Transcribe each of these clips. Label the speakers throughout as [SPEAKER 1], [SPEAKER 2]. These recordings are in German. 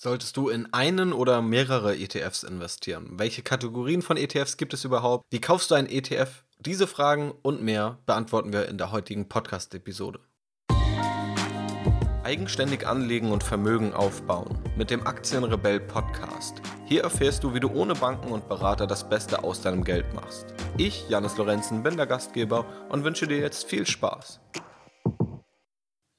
[SPEAKER 1] Solltest du in einen oder mehrere ETFs investieren? Welche Kategorien von ETFs gibt es überhaupt? Wie kaufst du einen ETF? Diese Fragen und mehr beantworten wir in der heutigen Podcast-Episode. Eigenständig anlegen und Vermögen aufbauen mit dem Aktienrebell Podcast. Hier erfährst du, wie du ohne Banken und Berater das Beste aus deinem Geld machst. Ich, Janis Lorenzen, bin der Gastgeber und wünsche dir jetzt viel Spaß.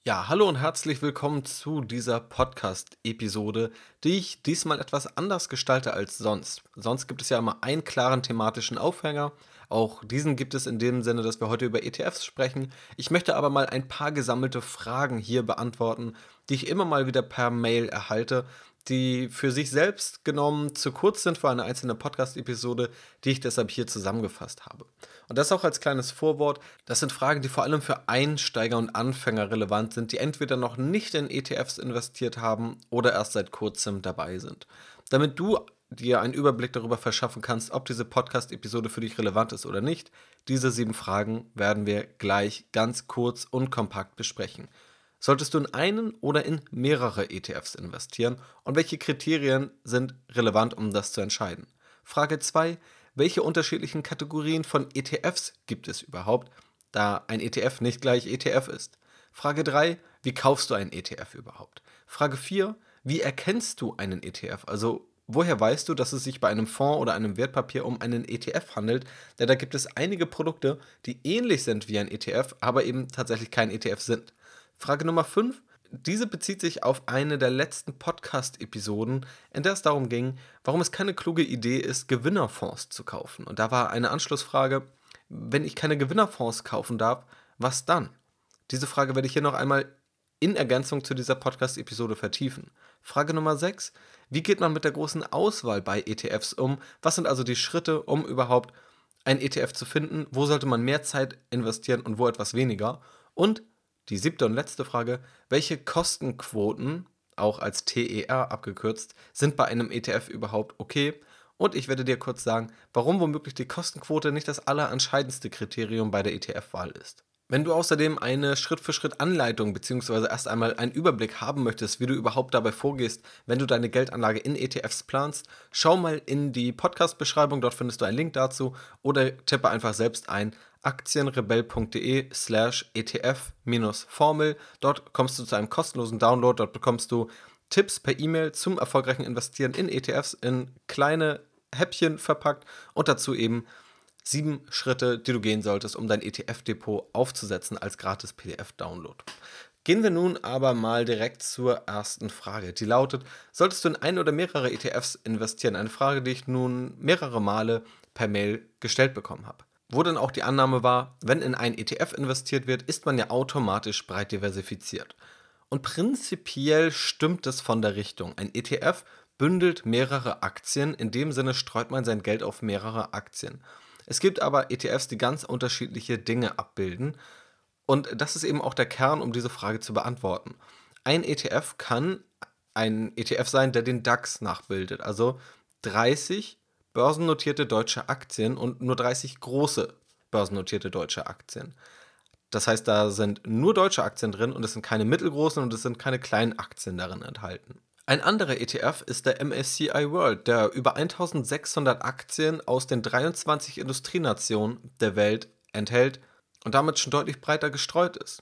[SPEAKER 1] Ja, hallo und herzlich willkommen zu dieser Podcast-Episode, die ich diesmal etwas anders gestalte als sonst. Sonst gibt es ja immer einen klaren thematischen Aufhänger. Auch diesen gibt es in dem Sinne, dass wir heute über ETFs sprechen. Ich möchte aber mal ein paar gesammelte Fragen hier beantworten, die ich immer mal wieder per Mail erhalte die für sich selbst genommen zu kurz sind für eine einzelne Podcast-Episode, die ich deshalb hier zusammengefasst habe. Und das auch als kleines Vorwort. Das sind Fragen, die vor allem für Einsteiger und Anfänger relevant sind, die entweder noch nicht in ETFs investiert haben oder erst seit kurzem dabei sind. Damit du dir einen Überblick darüber verschaffen kannst, ob diese Podcast-Episode für dich relevant ist oder nicht, diese sieben Fragen werden wir gleich ganz kurz und kompakt besprechen. Solltest du in einen oder in mehrere ETFs investieren und welche Kriterien sind relevant, um das zu entscheiden? Frage 2. Welche unterschiedlichen Kategorien von ETFs gibt es überhaupt, da ein ETF nicht gleich ETF ist? Frage 3. Wie kaufst du einen ETF überhaupt? Frage 4. Wie erkennst du einen ETF? Also woher weißt du, dass es sich bei einem Fonds oder einem Wertpapier um einen ETF handelt? Denn da gibt es einige Produkte, die ähnlich sind wie ein ETF, aber eben tatsächlich kein ETF sind. Frage Nummer 5. Diese bezieht sich auf eine der letzten Podcast-Episoden, in der es darum ging, warum es keine kluge Idee ist, Gewinnerfonds zu kaufen. Und da war eine Anschlussfrage, wenn ich keine Gewinnerfonds kaufen darf, was dann? Diese Frage werde ich hier noch einmal in Ergänzung zu dieser Podcast-Episode vertiefen. Frage Nummer 6. Wie geht man mit der großen Auswahl bei ETFs um? Was sind also die Schritte, um überhaupt ein ETF zu finden? Wo sollte man mehr Zeit investieren und wo etwas weniger? Und die siebte und letzte Frage, welche Kostenquoten, auch als TER abgekürzt, sind bei einem ETF überhaupt okay? Und ich werde dir kurz sagen, warum womöglich die Kostenquote nicht das allerentscheidendste Kriterium bei der ETF-Wahl ist. Wenn du außerdem eine Schritt-für-Schritt-Anleitung bzw. erst einmal einen Überblick haben möchtest, wie du überhaupt dabei vorgehst, wenn du deine Geldanlage in ETFs planst, schau mal in die Podcast-Beschreibung, dort findest du einen Link dazu oder tippe einfach selbst ein aktienrebell.de slash ETF-Formel. Dort kommst du zu einem kostenlosen Download, dort bekommst du Tipps per E-Mail zum erfolgreichen Investieren in ETFs in kleine Häppchen verpackt und dazu eben Sieben Schritte, die du gehen solltest, um dein ETF-Depot aufzusetzen als gratis PDF-Download. Gehen wir nun aber mal direkt zur ersten Frage. Die lautet, solltest du in ein oder mehrere ETFs investieren? Eine Frage, die ich nun mehrere Male per Mail gestellt bekommen habe. Wo dann auch die Annahme war, wenn in ein ETF investiert wird, ist man ja automatisch breit diversifiziert. Und prinzipiell stimmt es von der Richtung. Ein ETF bündelt mehrere Aktien, in dem Sinne streut man sein Geld auf mehrere Aktien. Es gibt aber ETFs, die ganz unterschiedliche Dinge abbilden. Und das ist eben auch der Kern, um diese Frage zu beantworten. Ein ETF kann ein ETF sein, der den DAX nachbildet. Also 30 börsennotierte deutsche Aktien und nur 30 große börsennotierte deutsche Aktien. Das heißt, da sind nur deutsche Aktien drin und es sind keine mittelgroßen und es sind keine kleinen Aktien darin enthalten. Ein anderer ETF ist der MSCI World, der über 1600 Aktien aus den 23 Industrienationen der Welt enthält und damit schon deutlich breiter gestreut ist.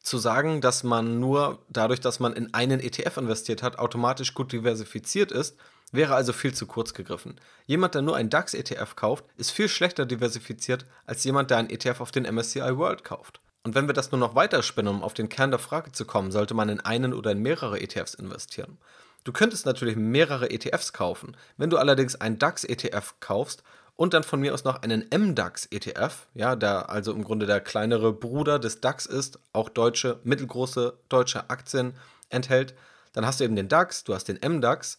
[SPEAKER 1] Zu sagen, dass man nur dadurch, dass man in einen ETF investiert hat, automatisch gut diversifiziert ist, wäre also viel zu kurz gegriffen. Jemand, der nur einen DAX-ETF kauft, ist viel schlechter diversifiziert als jemand, der einen ETF auf den MSCI World kauft. Und wenn wir das nur noch weiterspinnen, um auf den Kern der Frage zu kommen, sollte man in einen oder in mehrere ETFs investieren. Du könntest natürlich mehrere ETFs kaufen. Wenn du allerdings einen DAX-ETF kaufst und dann von mir aus noch einen MDAX-ETF, ja, der also im Grunde der kleinere Bruder des DAX ist, auch deutsche, mittelgroße deutsche Aktien enthält, dann hast du eben den DAX, du hast den MDAX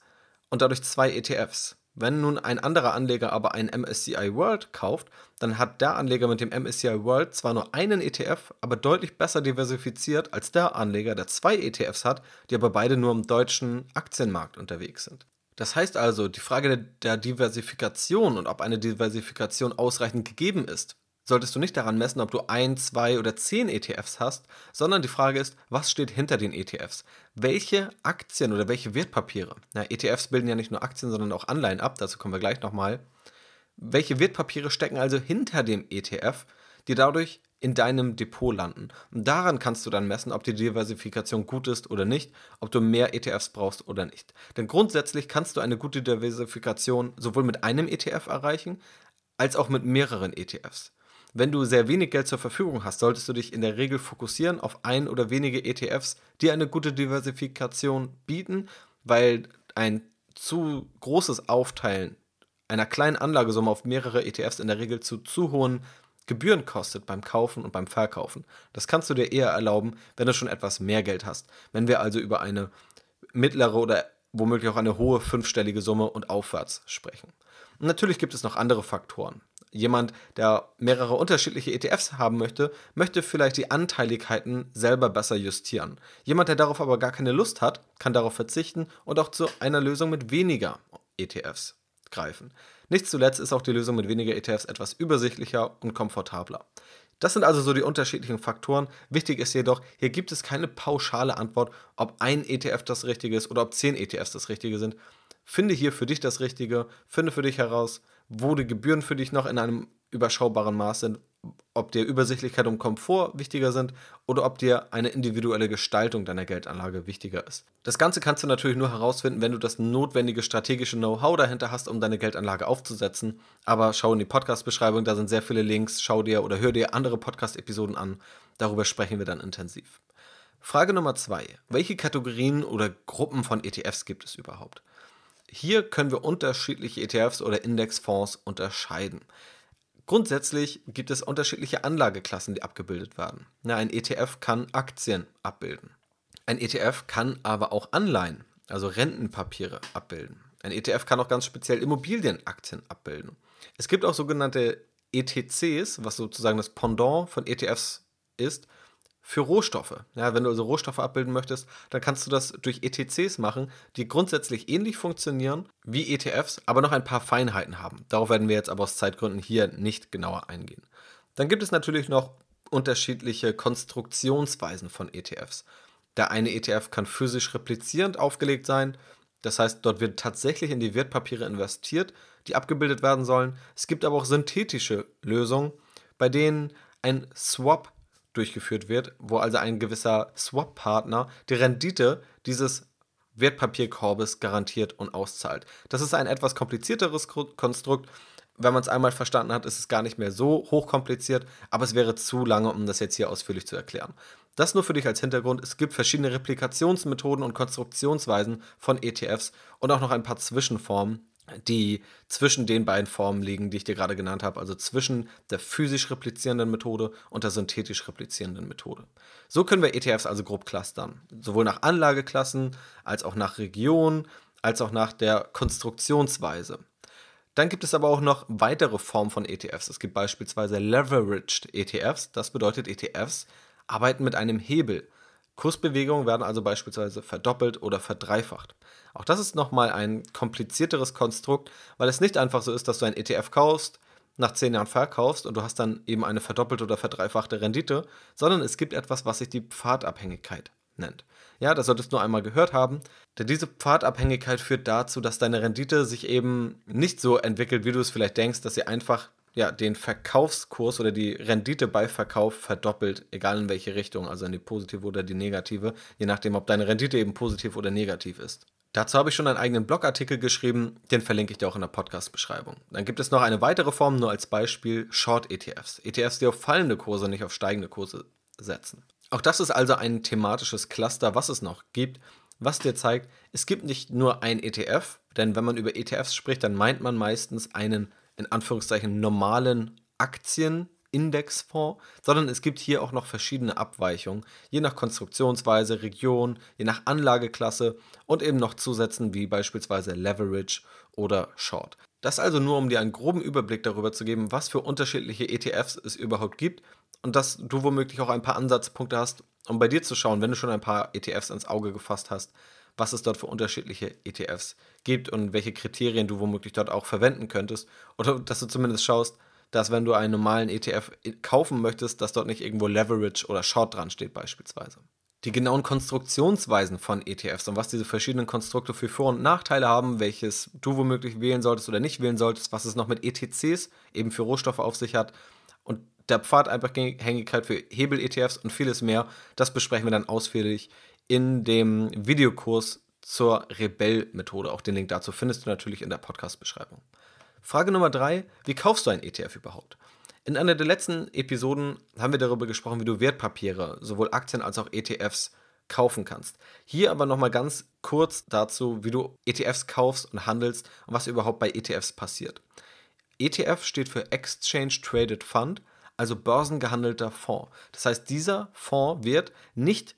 [SPEAKER 1] und dadurch zwei ETFs. Wenn nun ein anderer Anleger aber einen MSCI World kauft, dann hat der Anleger mit dem MSCI World zwar nur einen ETF, aber deutlich besser diversifiziert als der Anleger, der zwei ETFs hat, die aber beide nur im deutschen Aktienmarkt unterwegs sind. Das heißt also, die Frage der Diversifikation und ob eine Diversifikation ausreichend gegeben ist, solltest du nicht daran messen, ob du ein, zwei oder zehn ETFs hast, sondern die Frage ist, was steht hinter den ETFs? Welche Aktien oder welche Wertpapiere? Na, ETFs bilden ja nicht nur Aktien, sondern auch Anleihen ab, dazu kommen wir gleich nochmal. Welche Wertpapiere stecken also hinter dem ETF, die dadurch in deinem Depot landen? Und daran kannst du dann messen, ob die Diversifikation gut ist oder nicht, ob du mehr ETFs brauchst oder nicht. Denn grundsätzlich kannst du eine gute Diversifikation sowohl mit einem ETF erreichen, als auch mit mehreren ETFs. Wenn du sehr wenig Geld zur Verfügung hast, solltest du dich in der Regel fokussieren auf ein oder wenige ETFs, die eine gute Diversifikation bieten, weil ein zu großes Aufteilen einer kleinen Anlagesumme auf mehrere ETFs in der Regel zu zu hohen Gebühren kostet beim Kaufen und beim Verkaufen. Das kannst du dir eher erlauben, wenn du schon etwas mehr Geld hast. Wenn wir also über eine mittlere oder womöglich auch eine hohe fünfstellige Summe und aufwärts sprechen. Und natürlich gibt es noch andere Faktoren. Jemand, der mehrere unterschiedliche ETFs haben möchte, möchte vielleicht die Anteiligkeiten selber besser justieren. Jemand, der darauf aber gar keine Lust hat, kann darauf verzichten und auch zu einer Lösung mit weniger ETFs greifen. Nicht zuletzt ist auch die Lösung mit weniger ETFs etwas übersichtlicher und komfortabler. Das sind also so die unterschiedlichen Faktoren. Wichtig ist jedoch, hier gibt es keine pauschale Antwort, ob ein ETF das Richtige ist oder ob zehn ETFs das Richtige sind. Finde hier für dich das Richtige, finde für dich heraus, wo die Gebühren für dich noch in einem überschaubaren Maß sind, ob dir Übersichtlichkeit und Komfort wichtiger sind oder ob dir eine individuelle Gestaltung deiner Geldanlage wichtiger ist. Das Ganze kannst du natürlich nur herausfinden, wenn du das notwendige strategische Know-how dahinter hast, um deine Geldanlage aufzusetzen. Aber schau in die Podcast-Beschreibung, da sind sehr viele Links. Schau dir oder hör dir andere Podcast-Episoden an. Darüber sprechen wir dann intensiv. Frage Nummer zwei: Welche Kategorien oder Gruppen von ETFs gibt es überhaupt? Hier können wir unterschiedliche ETFs oder Indexfonds unterscheiden. Grundsätzlich gibt es unterschiedliche Anlageklassen, die abgebildet werden. Na, ein ETF kann Aktien abbilden. Ein ETF kann aber auch Anleihen, also Rentenpapiere, abbilden. Ein ETF kann auch ganz speziell Immobilienaktien abbilden. Es gibt auch sogenannte ETCs, was sozusagen das Pendant von ETFs ist, für Rohstoffe. Ja, wenn du also Rohstoffe abbilden möchtest, dann kannst du das durch ETCs machen, die grundsätzlich ähnlich funktionieren wie ETFs, aber noch ein paar Feinheiten haben. Darauf werden wir jetzt aber aus Zeitgründen hier nicht genauer eingehen. Dann gibt es natürlich noch unterschiedliche Konstruktionsweisen von ETFs. Der eine ETF kann physisch replizierend aufgelegt sein, das heißt, dort wird tatsächlich in die Wertpapiere investiert, die abgebildet werden sollen. Es gibt aber auch synthetische Lösungen, bei denen ein Swap durchgeführt wird, wo also ein gewisser Swap-Partner die Rendite dieses Wertpapierkorbes garantiert und auszahlt. Das ist ein etwas komplizierteres Konstrukt. Wenn man es einmal verstanden hat, ist es gar nicht mehr so hochkompliziert, aber es wäre zu lange, um das jetzt hier ausführlich zu erklären. Das nur für dich als Hintergrund. Es gibt verschiedene Replikationsmethoden und Konstruktionsweisen von ETFs und auch noch ein paar Zwischenformen, die zwischen den beiden Formen liegen, die ich dir gerade genannt habe, also zwischen der physisch replizierenden Methode und der synthetisch replizierenden Methode. So können wir ETFs also grob clustern, sowohl nach Anlageklassen als auch nach Region, als auch nach der Konstruktionsweise. Dann gibt es aber auch noch weitere Formen von ETFs. Es gibt beispielsweise Leveraged ETFs, das bedeutet ETFs arbeiten mit einem Hebel. Kursbewegungen werden also beispielsweise verdoppelt oder verdreifacht. Auch das ist nochmal ein komplizierteres Konstrukt, weil es nicht einfach so ist, dass du ein ETF kaufst, nach zehn Jahren verkaufst und du hast dann eben eine verdoppelte oder verdreifachte Rendite, sondern es gibt etwas, was sich die Pfadabhängigkeit nennt. Ja, das solltest du nur einmal gehört haben, denn diese Pfadabhängigkeit führt dazu, dass deine Rendite sich eben nicht so entwickelt, wie du es vielleicht denkst, dass sie einfach ja, den Verkaufskurs oder die Rendite bei Verkauf verdoppelt, egal in welche Richtung, also in die positive oder die negative, je nachdem, ob deine Rendite eben positiv oder negativ ist. Dazu habe ich schon einen eigenen Blogartikel geschrieben, den verlinke ich dir auch in der Podcast-Beschreibung. Dann gibt es noch eine weitere Form, nur als Beispiel Short-ETFs. ETFs, die auf fallende Kurse, nicht auf steigende Kurse setzen. Auch das ist also ein thematisches Cluster, was es noch gibt, was dir zeigt, es gibt nicht nur ein ETF, denn wenn man über ETFs spricht, dann meint man meistens einen in Anführungszeichen normalen Aktienindexfonds, sondern es gibt hier auch noch verschiedene Abweichungen, je nach Konstruktionsweise, Region, je nach Anlageklasse und eben noch Zusätzen wie beispielsweise Leverage oder Short. Das also nur, um dir einen groben Überblick darüber zu geben, was für unterschiedliche ETFs es überhaupt gibt und dass du womöglich auch ein paar Ansatzpunkte hast, um bei dir zu schauen, wenn du schon ein paar ETFs ins Auge gefasst hast, was es dort für unterschiedliche ETFs gibt und welche Kriterien du womöglich dort auch verwenden könntest. Oder dass du zumindest schaust, dass wenn du einen normalen ETF kaufen möchtest, dass dort nicht irgendwo Leverage oder Short dran steht beispielsweise. Die genauen Konstruktionsweisen von ETFs und was diese verschiedenen Konstrukte für Vor- und Nachteile haben, welches du womöglich wählen solltest oder nicht wählen solltest, was es noch mit ETCs eben für Rohstoffe auf sich hat und der Pfadeinbringigkeit für Hebel-ETFs und vieles mehr, das besprechen wir dann ausführlich in dem Videokurs zur Rebell-Methode. Auch den Link dazu findest du natürlich in der Podcast-Beschreibung. Frage Nummer drei: Wie kaufst du ein ETF überhaupt? In einer der letzten Episoden haben wir darüber gesprochen, wie du Wertpapiere, sowohl Aktien als auch ETFs, kaufen kannst. Hier aber nochmal ganz kurz dazu, wie du ETFs kaufst und handelst und was überhaupt bei ETFs passiert. ETF steht für Exchange Traded Fund, also börsengehandelter Fonds. Das heißt, dieser Fonds wird nicht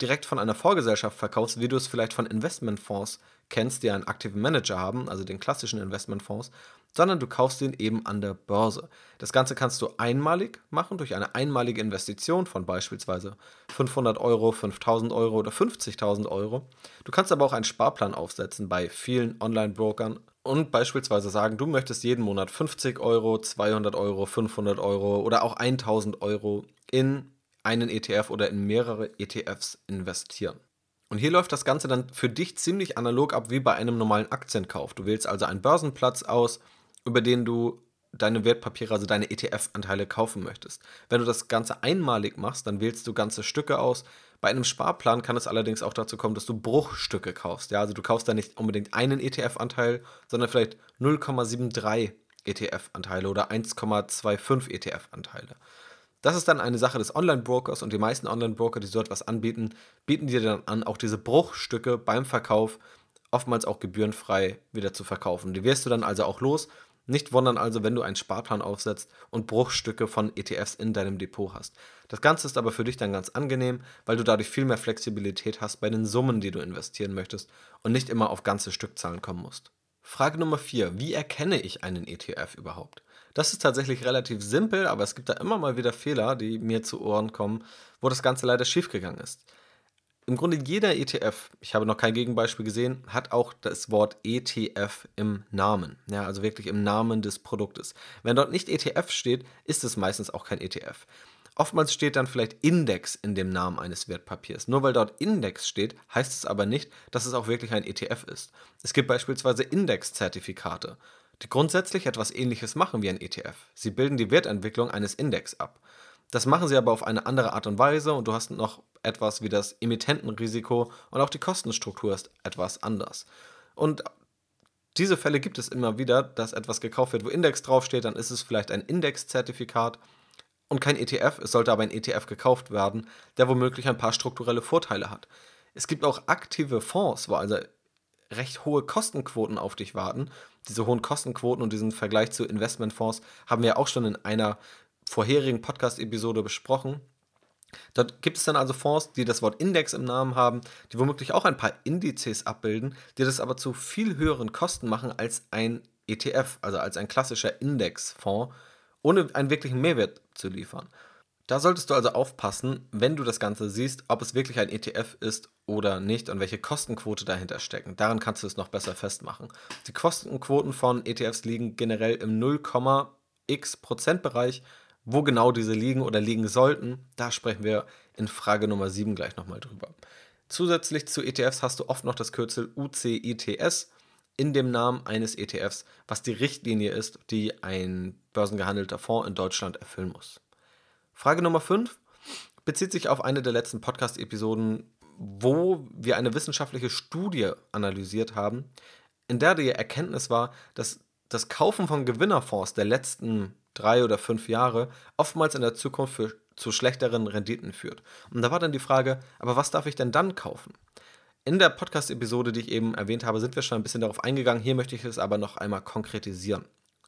[SPEAKER 1] direkt von einer Vorgesellschaft verkaufst, wie du es vielleicht von Investmentfonds kennst, die einen aktiven Manager haben, also den klassischen Investmentfonds, sondern du kaufst den eben an der Börse. Das Ganze kannst du einmalig machen durch eine einmalige Investition von beispielsweise 500 Euro, 5000 Euro oder 50.000 Euro. Du kannst aber auch einen Sparplan aufsetzen bei vielen Online-Brokern und beispielsweise sagen, du möchtest jeden Monat 50 Euro, 200 Euro, 500 Euro oder auch 1000 Euro in einen ETF oder in mehrere ETFs investieren. Und hier läuft das Ganze dann für dich ziemlich analog ab wie bei einem normalen Aktienkauf. Du wählst also einen Börsenplatz aus, über den du deine Wertpapiere, also deine ETF-Anteile kaufen möchtest. Wenn du das Ganze einmalig machst, dann wählst du ganze Stücke aus. Bei einem Sparplan kann es allerdings auch dazu kommen, dass du Bruchstücke kaufst. Ja, also du kaufst da nicht unbedingt einen ETF-Anteil, sondern vielleicht 0,73 ETF-Anteile oder 1,25 ETF-Anteile. Das ist dann eine Sache des Online-Brokers und die meisten Online-Broker, die so etwas anbieten, bieten dir dann an, auch diese Bruchstücke beim Verkauf oftmals auch gebührenfrei wieder zu verkaufen. Die wirst du dann also auch los. Nicht wundern also, wenn du einen Sparplan aufsetzt und Bruchstücke von ETFs in deinem Depot hast. Das Ganze ist aber für dich dann ganz angenehm, weil du dadurch viel mehr Flexibilität hast bei den Summen, die du investieren möchtest und nicht immer auf ganze Stückzahlen kommen musst. Frage Nummer 4. Wie erkenne ich einen ETF überhaupt? Das ist tatsächlich relativ simpel, aber es gibt da immer mal wieder Fehler, die mir zu Ohren kommen, wo das Ganze leider schiefgegangen ist. Im Grunde jeder ETF, ich habe noch kein Gegenbeispiel gesehen, hat auch das Wort ETF im Namen. Ja, also wirklich im Namen des Produktes. Wenn dort nicht ETF steht, ist es meistens auch kein ETF. Oftmals steht dann vielleicht Index in dem Namen eines Wertpapiers. Nur weil dort Index steht, heißt es aber nicht, dass es auch wirklich ein ETF ist. Es gibt beispielsweise Indexzertifikate die grundsätzlich etwas ähnliches machen wie ein ETF. Sie bilden die Wertentwicklung eines Index ab. Das machen sie aber auf eine andere Art und Weise und du hast noch etwas wie das Emittentenrisiko und auch die Kostenstruktur ist etwas anders. Und diese Fälle gibt es immer wieder, dass etwas gekauft wird, wo Index draufsteht, dann ist es vielleicht ein Indexzertifikat und kein ETF. Es sollte aber ein ETF gekauft werden, der womöglich ein paar strukturelle Vorteile hat. Es gibt auch aktive Fonds, wo also recht hohe Kostenquoten auf dich warten. Diese hohen Kostenquoten und diesen Vergleich zu Investmentfonds haben wir auch schon in einer vorherigen Podcast-Episode besprochen. Dort gibt es dann also Fonds, die das Wort Index im Namen haben, die womöglich auch ein paar Indizes abbilden, die das aber zu viel höheren Kosten machen als ein ETF, also als ein klassischer Indexfonds, ohne einen wirklichen Mehrwert zu liefern. Da solltest du also aufpassen, wenn du das Ganze siehst, ob es wirklich ein ETF ist oder nicht und welche Kostenquote dahinter stecken. Daran kannst du es noch besser festmachen. Die Kostenquoten von ETFs liegen generell im 0,x Prozentbereich. Wo genau diese liegen oder liegen sollten, da sprechen wir in Frage Nummer 7 gleich nochmal drüber. Zusätzlich zu ETFs hast du oft noch das Kürzel UCITS in dem Namen eines ETFs, was die Richtlinie ist, die ein börsengehandelter Fonds in Deutschland erfüllen muss. Frage Nummer 5 bezieht sich auf eine der letzten Podcast-Episoden, wo wir eine wissenschaftliche Studie analysiert haben, in der die Erkenntnis war, dass das Kaufen von Gewinnerfonds der letzten drei oder fünf Jahre oftmals in der Zukunft für, zu schlechteren Renditen führt. Und da war dann die Frage, aber was darf ich denn dann kaufen? In der Podcast-Episode, die ich eben erwähnt habe, sind wir schon ein bisschen darauf eingegangen. Hier möchte ich es aber noch einmal konkretisieren.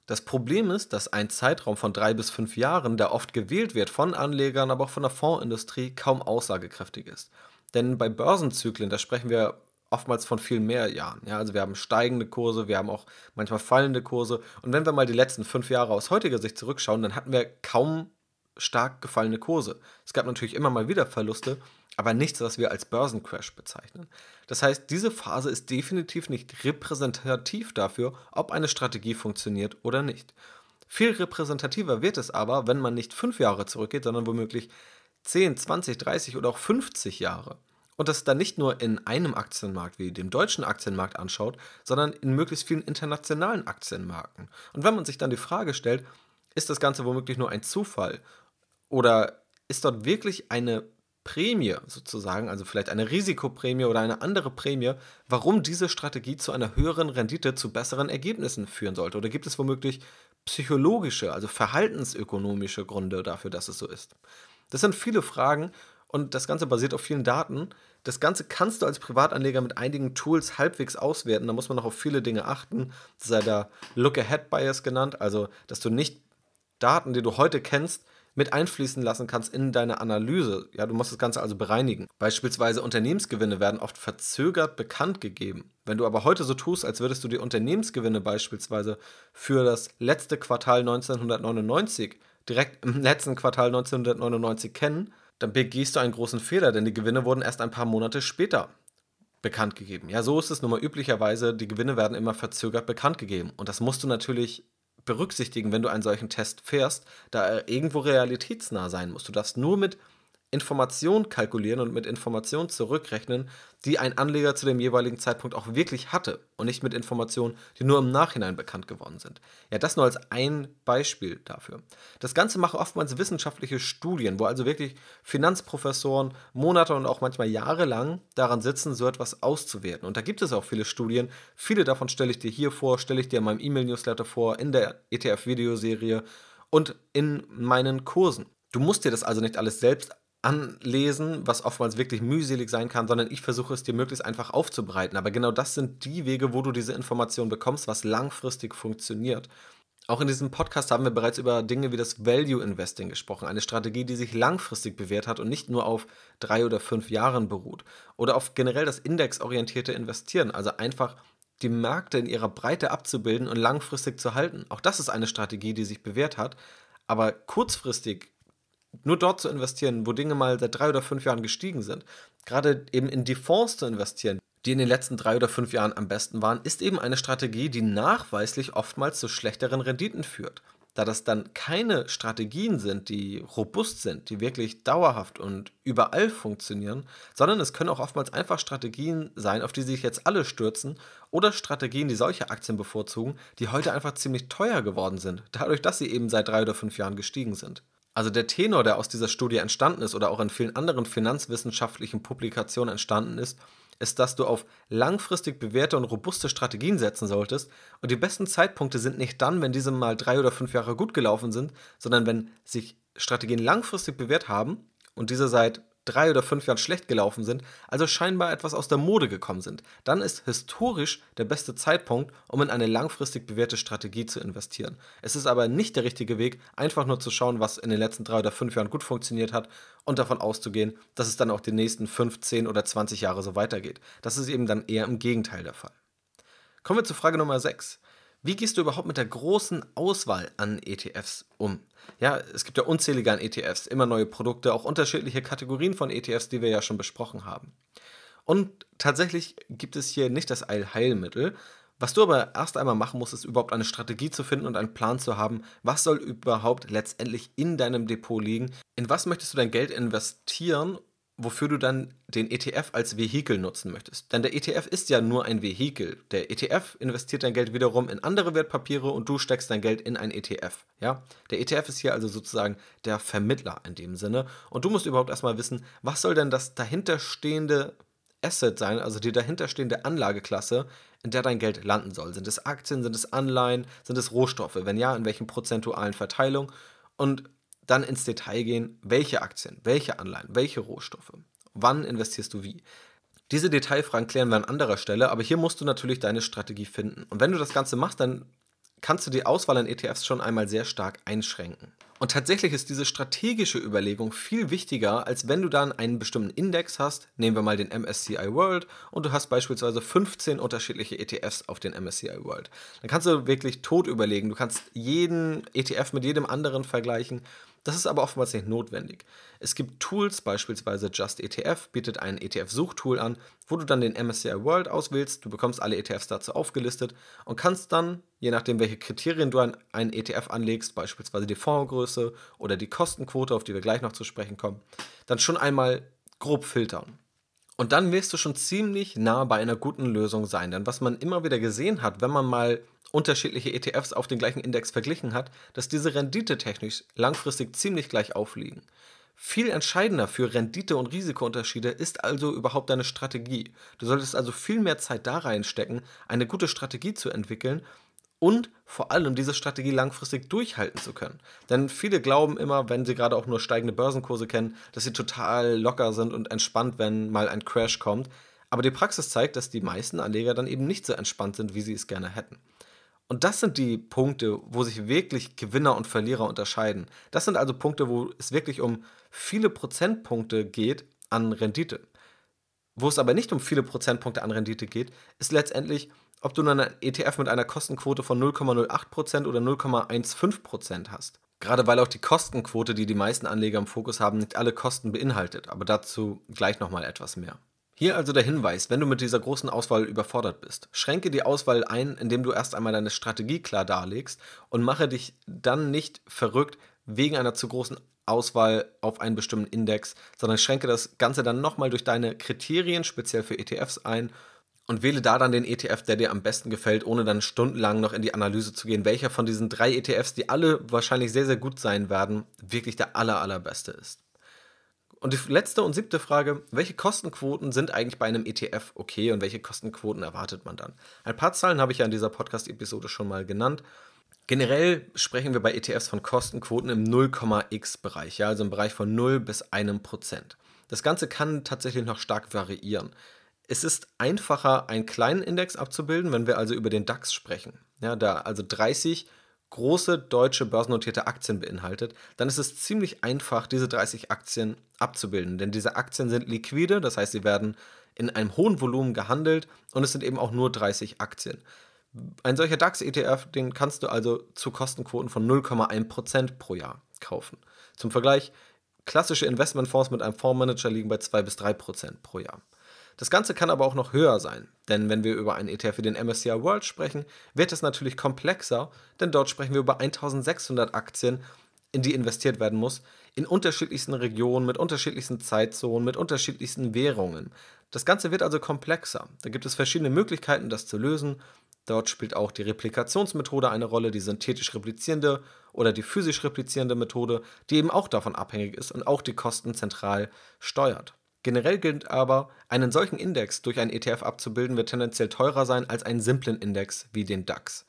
[SPEAKER 1] Das Problem ist, dass ein Zeitraum von drei bis fünf Jahren, der oft gewählt wird von Anlegern, aber auch von der Fondsindustrie, kaum aussagekräftig ist. Denn bei Börsenzyklen, da sprechen wir oftmals von viel mehr Jahren. Ja, also wir haben steigende Kurse, wir haben auch manchmal fallende Kurse. Und wenn wir mal die letzten fünf Jahre aus heutiger Sicht zurückschauen, dann hatten wir kaum stark gefallene Kurse. Es gab natürlich immer mal wieder Verluste, aber nichts, was wir als Börsencrash bezeichnen. Das heißt, diese Phase ist definitiv nicht repräsentativ dafür, ob eine Strategie funktioniert oder nicht. Viel repräsentativer wird es aber, wenn man nicht fünf Jahre zurückgeht, sondern womöglich 10, 20, 30 oder auch 50 Jahre. Und das dann nicht nur in einem Aktienmarkt wie dem deutschen Aktienmarkt anschaut, sondern in möglichst vielen internationalen Aktienmärkten. Und wenn man sich dann die Frage stellt, ist das Ganze womöglich nur ein Zufall? Oder ist dort wirklich eine Prämie sozusagen, also vielleicht eine Risikoprämie oder eine andere Prämie, warum diese Strategie zu einer höheren Rendite, zu besseren Ergebnissen führen sollte? Oder gibt es womöglich psychologische, also verhaltensökonomische Gründe dafür, dass es so ist? Das sind viele Fragen und das Ganze basiert auf vielen Daten. Das Ganze kannst du als Privatanleger mit einigen Tools halbwegs auswerten. Da muss man noch auf viele Dinge achten. Das sei der Look-Ahead-Bias genannt, also dass du nicht Daten, die du heute kennst, mit einfließen lassen kannst in deine Analyse. Ja, du musst das Ganze also bereinigen. Beispielsweise Unternehmensgewinne werden oft verzögert bekannt gegeben. Wenn du aber heute so tust, als würdest du die Unternehmensgewinne beispielsweise für das letzte Quartal 1999 direkt im letzten Quartal 1999 kennen, dann begehst du einen großen Fehler, denn die Gewinne wurden erst ein paar Monate später bekannt gegeben. Ja, so ist es nun mal üblicherweise, die Gewinne werden immer verzögert bekannt gegeben. Und das musst du natürlich berücksichtigen, wenn du einen solchen Test fährst, da er irgendwo realitätsnah sein muss. Du darfst nur mit Information kalkulieren und mit Informationen zurückrechnen, die ein Anleger zu dem jeweiligen Zeitpunkt auch wirklich hatte und nicht mit Informationen, die nur im Nachhinein bekannt geworden sind. Ja, das nur als ein Beispiel dafür. Das Ganze machen oftmals wissenschaftliche Studien, wo also wirklich Finanzprofessoren Monate und auch manchmal Jahre lang daran sitzen, so etwas auszuwerten. Und da gibt es auch viele Studien. Viele davon stelle ich dir hier vor, stelle ich dir in meinem E-Mail-Newsletter vor, in der ETF-Videoserie und in meinen Kursen. Du musst dir das also nicht alles selbst anlesen, was oftmals wirklich mühselig sein kann, sondern ich versuche es dir möglichst einfach aufzubereiten. Aber genau das sind die Wege, wo du diese Information bekommst, was langfristig funktioniert. Auch in diesem Podcast haben wir bereits über Dinge wie das Value Investing gesprochen, eine Strategie, die sich langfristig bewährt hat und nicht nur auf drei oder fünf Jahren beruht. Oder auf generell das indexorientierte Investieren, also einfach die Märkte in ihrer Breite abzubilden und langfristig zu halten. Auch das ist eine Strategie, die sich bewährt hat. Aber kurzfristig nur dort zu investieren, wo Dinge mal seit drei oder fünf Jahren gestiegen sind, gerade eben in die Fonds zu investieren, die in den letzten drei oder fünf Jahren am besten waren, ist eben eine Strategie, die nachweislich oftmals zu schlechteren Renditen führt. Da das dann keine Strategien sind, die robust sind, die wirklich dauerhaft und überall funktionieren, sondern es können auch oftmals einfach Strategien sein, auf die sich jetzt alle stürzen, oder Strategien, die solche Aktien bevorzugen, die heute einfach ziemlich teuer geworden sind, dadurch, dass sie eben seit drei oder fünf Jahren gestiegen sind. Also der Tenor, der aus dieser Studie entstanden ist oder auch in vielen anderen finanzwissenschaftlichen Publikationen entstanden ist, ist, dass du auf langfristig bewährte und robuste Strategien setzen solltest. Und die besten Zeitpunkte sind nicht dann, wenn diese mal drei oder fünf Jahre gut gelaufen sind, sondern wenn sich Strategien langfristig bewährt haben und diese seit drei oder fünf Jahren schlecht gelaufen sind, also scheinbar etwas aus der Mode gekommen sind, dann ist historisch der beste Zeitpunkt, um in eine langfristig bewährte Strategie zu investieren. Es ist aber nicht der richtige Weg, einfach nur zu schauen, was in den letzten drei oder fünf Jahren gut funktioniert hat und davon auszugehen, dass es dann auch die nächsten fünf, zehn oder zwanzig Jahre so weitergeht. Das ist eben dann eher im Gegenteil der Fall. Kommen wir zu Frage Nummer 6. Wie gehst du überhaupt mit der großen Auswahl an ETFs um? Ja, es gibt ja unzählige an ETFs, immer neue Produkte, auch unterschiedliche Kategorien von ETFs, die wir ja schon besprochen haben. Und tatsächlich gibt es hier nicht das Allheilmittel. Was du aber erst einmal machen musst, ist überhaupt eine Strategie zu finden und einen Plan zu haben, was soll überhaupt letztendlich in deinem Depot liegen, in was möchtest du dein Geld investieren wofür du dann den ETF als Vehikel nutzen möchtest. Denn der ETF ist ja nur ein Vehikel. Der ETF investiert dein Geld wiederum in andere Wertpapiere und du steckst dein Geld in ein ETF. Ja? Der ETF ist hier also sozusagen der Vermittler in dem Sinne. Und du musst überhaupt erstmal wissen, was soll denn das dahinterstehende Asset sein, also die dahinterstehende Anlageklasse, in der dein Geld landen soll. Sind es Aktien, sind es Anleihen, sind es Rohstoffe? Wenn ja, in welchen prozentualen Verteilung? Und dann ins Detail gehen, welche Aktien, welche Anleihen, welche Rohstoffe, wann investierst du wie. Diese Detailfragen klären wir an anderer Stelle, aber hier musst du natürlich deine Strategie finden. Und wenn du das Ganze machst, dann kannst du die Auswahl an ETFs schon einmal sehr stark einschränken. Und tatsächlich ist diese strategische Überlegung viel wichtiger, als wenn du dann einen bestimmten Index hast, nehmen wir mal den MSCI World, und du hast beispielsweise 15 unterschiedliche ETFs auf den MSCI World. Dann kannst du wirklich tot überlegen, du kannst jeden ETF mit jedem anderen vergleichen Das ist aber oftmals nicht notwendig. Es gibt Tools, beispielsweise Just ETF bietet ein ETF-Suchtool an, wo du dann den MSCI World auswählst, du bekommst alle ETFs dazu aufgelistet und kannst dann, je nachdem welche Kriterien du an einen ETF anlegst, beispielsweise die Fondsgröße oder die Kostenquote, auf die wir gleich noch zu sprechen kommen, dann schon einmal grob filtern. Und dann wirst du schon ziemlich nah bei einer guten Lösung sein. Denn was man immer wieder gesehen hat, wenn man mal unterschiedliche ETFs auf den gleichen Index verglichen hat, dass diese Rendite technisch langfristig ziemlich gleich aufliegen. Viel entscheidender für Rendite- und Risikounterschiede ist also überhaupt deine Strategie. Du solltest also viel mehr Zeit da reinstecken, eine gute Strategie zu entwickeln und vor allem diese Strategie langfristig durchhalten zu können. Denn viele glauben immer, wenn sie gerade auch nur steigende Börsenkurse kennen, dass sie total locker sind und entspannt, wenn mal ein Crash kommt. Aber die Praxis zeigt, dass die meisten Anleger dann eben nicht so entspannt sind, wie sie es gerne hätten. Und das sind die Punkte, wo sich wirklich Gewinner und Verlierer unterscheiden. Das sind also Punkte, wo es wirklich um viele Prozentpunkte geht an Rendite. Wo es aber nicht um viele Prozentpunkte an Rendite geht, ist letztendlich, ob du einen ETF mit einer Kostenquote von 0,08% oder 0,15% hast. Gerade weil auch die Kostenquote, die die meisten Anleger im Fokus haben, nicht alle Kosten beinhaltet. Aber dazu gleich nochmal etwas mehr. Hier also der Hinweis, wenn du mit dieser großen Auswahl überfordert bist. Schränke die Auswahl ein, indem du erst einmal deine Strategie klar darlegst und mache dich dann nicht verrückt wegen einer zu großen Auswahl auf einen bestimmten Index, sondern schränke das Ganze dann nochmal durch deine Kriterien speziell für ETFs ein und wähle da dann den ETF, der dir am besten gefällt, ohne dann stundenlang noch in die Analyse zu gehen, welcher von diesen drei ETFs, die alle wahrscheinlich sehr, sehr gut sein werden, wirklich der aller, allerbeste ist. Und die letzte und siebte Frage, welche Kostenquoten sind eigentlich bei einem ETF okay und welche Kostenquoten erwartet man dann? Ein paar Zahlen habe ich ja in dieser Podcast-Episode schon mal genannt. Generell sprechen wir bei ETFs von Kostenquoten im 0,x-Bereich, ja, also im Bereich von 0 bis 1 Prozent. Das Ganze kann tatsächlich noch stark variieren. Es ist einfacher, einen kleinen Index abzubilden, wenn wir also über den DAX sprechen. Ja, da also 30 große deutsche börsennotierte Aktien beinhaltet, dann ist es ziemlich einfach, diese 30 Aktien abzubilden. Denn diese Aktien sind liquide, das heißt, sie werden in einem hohen Volumen gehandelt und es sind eben auch nur 30 Aktien. Ein solcher DAX-ETF, den kannst du also zu Kostenquoten von 0,1% pro Jahr kaufen. Zum Vergleich, klassische Investmentfonds mit einem Fondsmanager liegen bei 2 bis 3% pro Jahr. Das Ganze kann aber auch noch höher sein, denn wenn wir über einen ETF wie den MSCI World sprechen, wird es natürlich komplexer, denn dort sprechen wir über 1600 Aktien, in die investiert werden muss, in unterschiedlichsten Regionen, mit unterschiedlichsten Zeitzonen, mit unterschiedlichsten Währungen. Das Ganze wird also komplexer. Da gibt es verschiedene Möglichkeiten, das zu lösen. Dort spielt auch die Replikationsmethode eine Rolle, die synthetisch replizierende oder die physisch replizierende Methode, die eben auch davon abhängig ist und auch die Kosten zentral steuert. Generell gilt aber, einen solchen Index durch einen ETF abzubilden, wird tendenziell teurer sein als einen simplen Index wie den DAX.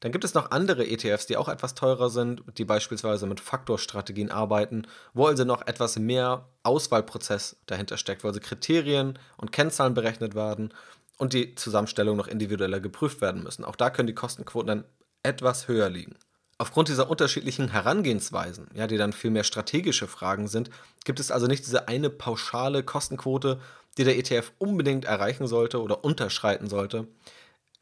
[SPEAKER 1] Dann gibt es noch andere ETFs, die auch etwas teurer sind, die beispielsweise mit Faktorstrategien arbeiten, wo also noch etwas mehr Auswahlprozess dahinter steckt, wo also Kriterien und Kennzahlen berechnet werden und die Zusammenstellung noch individueller geprüft werden müssen. Auch da können die Kostenquoten dann etwas höher liegen. Aufgrund dieser unterschiedlichen Herangehensweisen, ja, die dann viel mehr strategische Fragen sind, gibt es also nicht diese eine pauschale Kostenquote, die der ETF unbedingt erreichen sollte oder unterschreiten sollte.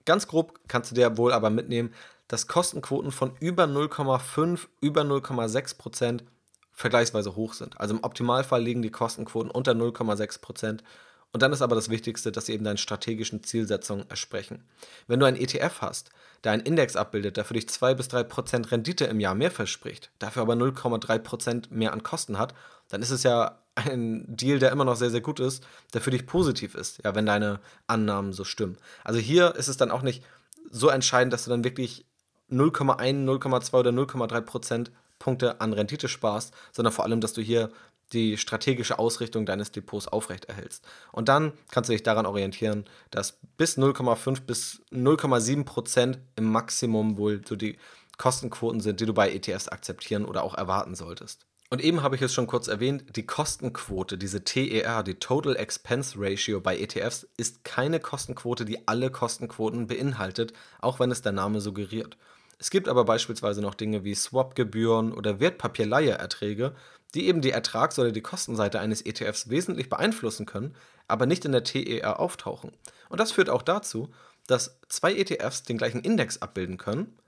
[SPEAKER 1] Ganz grob kannst du dir wohl aber mitnehmen, dass Kostenquoten von über 0,5, über 0,6 Prozent vergleichsweise hoch sind. Also im Optimalfall liegen die Kostenquoten unter 0,6 Prozent und dann ist aber das Wichtigste, dass sie eben deinen strategischen Zielsetzungen ersprechen. Wenn du einen ETF hast, der einen Index abbildet, der für dich 2 bis 3 Prozent Rendite im Jahr mehr verspricht, dafür aber 0,3 Prozent mehr an Kosten hat, dann ist es ja ein Deal, der immer noch sehr, sehr gut ist, der für dich positiv ist, ja, wenn deine Annahmen so stimmen. Also hier ist es dann auch nicht so entscheidend, dass du dann wirklich 0,1, 0,2 oder 0,3 Prozent Punkte an Rendite sparst, sondern vor allem, dass du hier die strategische Ausrichtung deines Depots aufrechterhältst. Und dann kannst du dich daran orientieren, dass bis 0,5 bis 0,7 Prozent im Maximum wohl so die Kostenquoten sind, die du bei ETFs akzeptieren oder auch erwarten solltest. Und eben habe ich es schon kurz erwähnt, die Kostenquote, diese TER, die Total Expense Ratio bei ETFs, ist keine Kostenquote, die alle Kostenquoten beinhaltet, auch wenn es der Name suggeriert. Es gibt aber beispielsweise noch Dinge wie Swap-Gebühren oder Wertpapierleihe-Erträge, die eben die Ertrags- oder die Kostenseite eines ETFs wesentlich beeinflussen können, aber nicht in der TER auftauchen. Und das führt auch dazu, dass zwei ETFs den gleichen Index abbilden können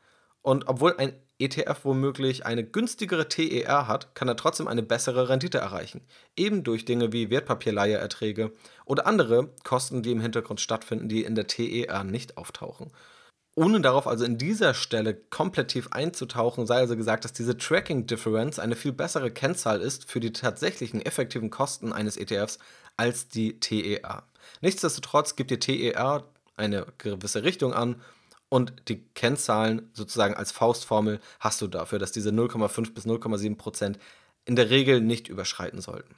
[SPEAKER 1] und obwohl ein ETF womöglich eine günstigere TER hat, kann er trotzdem eine bessere Rendite erreichen. Eben durch Dinge wie Wertpapierleihererträge oder andere Kosten, die im Hintergrund stattfinden, die in der TER nicht auftauchen. Ohne darauf also in dieser Stelle komplett tief einzutauchen, sei also gesagt, dass diese Tracking Difference eine viel bessere Kennzahl ist für die tatsächlichen effektiven Kosten eines ETFs als die TER. Nichtsdestotrotz gibt die TER eine gewisse Richtung an und die Kennzahlen sozusagen als Faustformel hast du dafür, dass diese 0,5 bis 0,7 Prozent in der Regel nicht überschreiten sollten.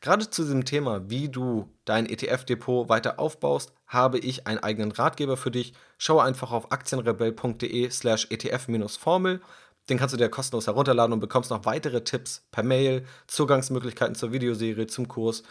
[SPEAKER 1] Gerade zu diesem Thema, wie du dein ETF-Depot weiter aufbaust, habe ich einen eigenen Ratgeber für dich. Schaue einfach auf aktienrebell.de slash ETF-Formel. Den kannst du dir kostenlos herunterladen und bekommst noch weitere Tipps per Mail, Zugangsmöglichkeiten zur Videoserie, zum Kurs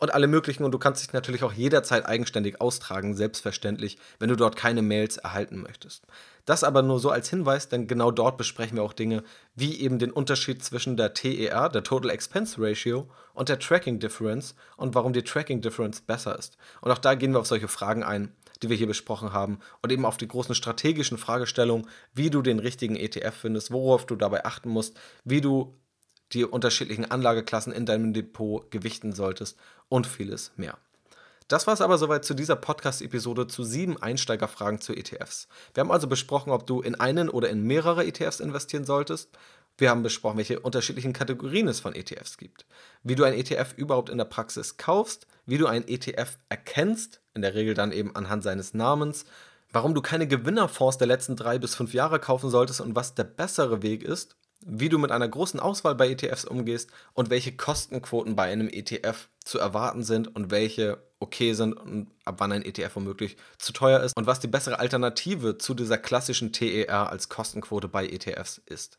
[SPEAKER 1] und alle möglichen. Und du kannst dich natürlich auch jederzeit eigenständig austragen, selbstverständlich, wenn du dort keine Mails erhalten möchtest. Das aber nur so als Hinweis, denn genau dort besprechen wir auch Dinge wie eben den Unterschied zwischen der TER, der Total Expense Ratio, und der Tracking Difference und warum die Tracking Difference besser ist. Und auch da gehen wir auf solche Fragen ein, die wir hier besprochen haben und eben auf die großen strategischen Fragestellungen, wie du den richtigen ETF findest, worauf du dabei achten musst, wie du die unterschiedlichen Anlageklassen in deinem Depot gewichten solltest und vieles mehr. Das war es aber soweit zu dieser Podcast-Episode zu sieben Einsteigerfragen zu ETFs. Wir haben also besprochen, ob du in einen oder in mehrere ETFs investieren solltest. Wir haben besprochen, welche unterschiedlichen Kategorien es von ETFs gibt, wie du ein ETF überhaupt in der Praxis kaufst, wie du ein ETF erkennst, in der Regel dann eben anhand seines Namens, warum du keine Gewinnerfonds der letzten drei bis fünf Jahre kaufen solltest und was der bessere Weg ist wie du mit einer großen Auswahl bei ETFs umgehst und welche Kostenquoten bei einem ETF zu erwarten sind und welche okay sind und ab wann ein ETF womöglich zu teuer ist und was die bessere Alternative zu dieser klassischen TER als Kostenquote bei ETFs ist.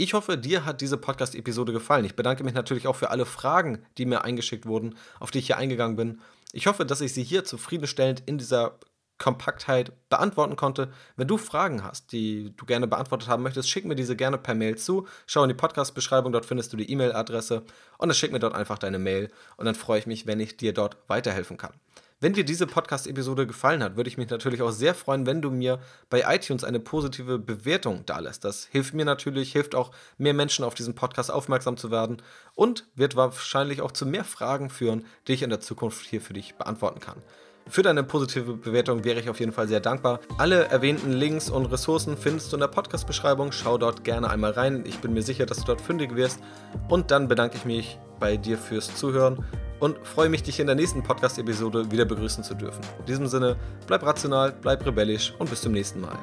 [SPEAKER 1] Ich hoffe, dir hat diese Podcast-Episode gefallen. Ich bedanke mich natürlich auch für alle Fragen, die mir eingeschickt wurden, auf die ich hier eingegangen bin. Ich hoffe, dass ich sie hier zufriedenstellend in dieser Kompaktheit beantworten konnte. Wenn du Fragen hast, die du gerne beantwortet haben möchtest, schick mir diese gerne per Mail zu. Schau in die Podcast-Beschreibung, dort findest du die E-Mail-Adresse und dann schick mir dort einfach deine Mail und dann freue ich mich, wenn ich dir dort weiterhelfen kann. Wenn dir diese Podcast-Episode gefallen hat, würde ich mich natürlich auch sehr freuen, wenn du mir bei iTunes eine positive Bewertung dalässt. Das hilft mir natürlich, hilft auch mehr Menschen auf diesen Podcast aufmerksam zu werden und wird wahrscheinlich auch zu mehr Fragen führen, die ich in der Zukunft hier für dich beantworten kann. Für deine positive Bewertung wäre ich auf jeden Fall sehr dankbar. Alle erwähnten Links und Ressourcen findest du in der Podcast-Beschreibung. Schau dort gerne einmal rein. Ich bin mir sicher, dass du dort fündig wirst. Und dann bedanke ich mich bei dir fürs Zuhören und freue mich, dich in der nächsten Podcast-Episode wieder begrüßen zu dürfen. In diesem Sinne, bleib rational, bleib rebellisch und bis zum nächsten Mal.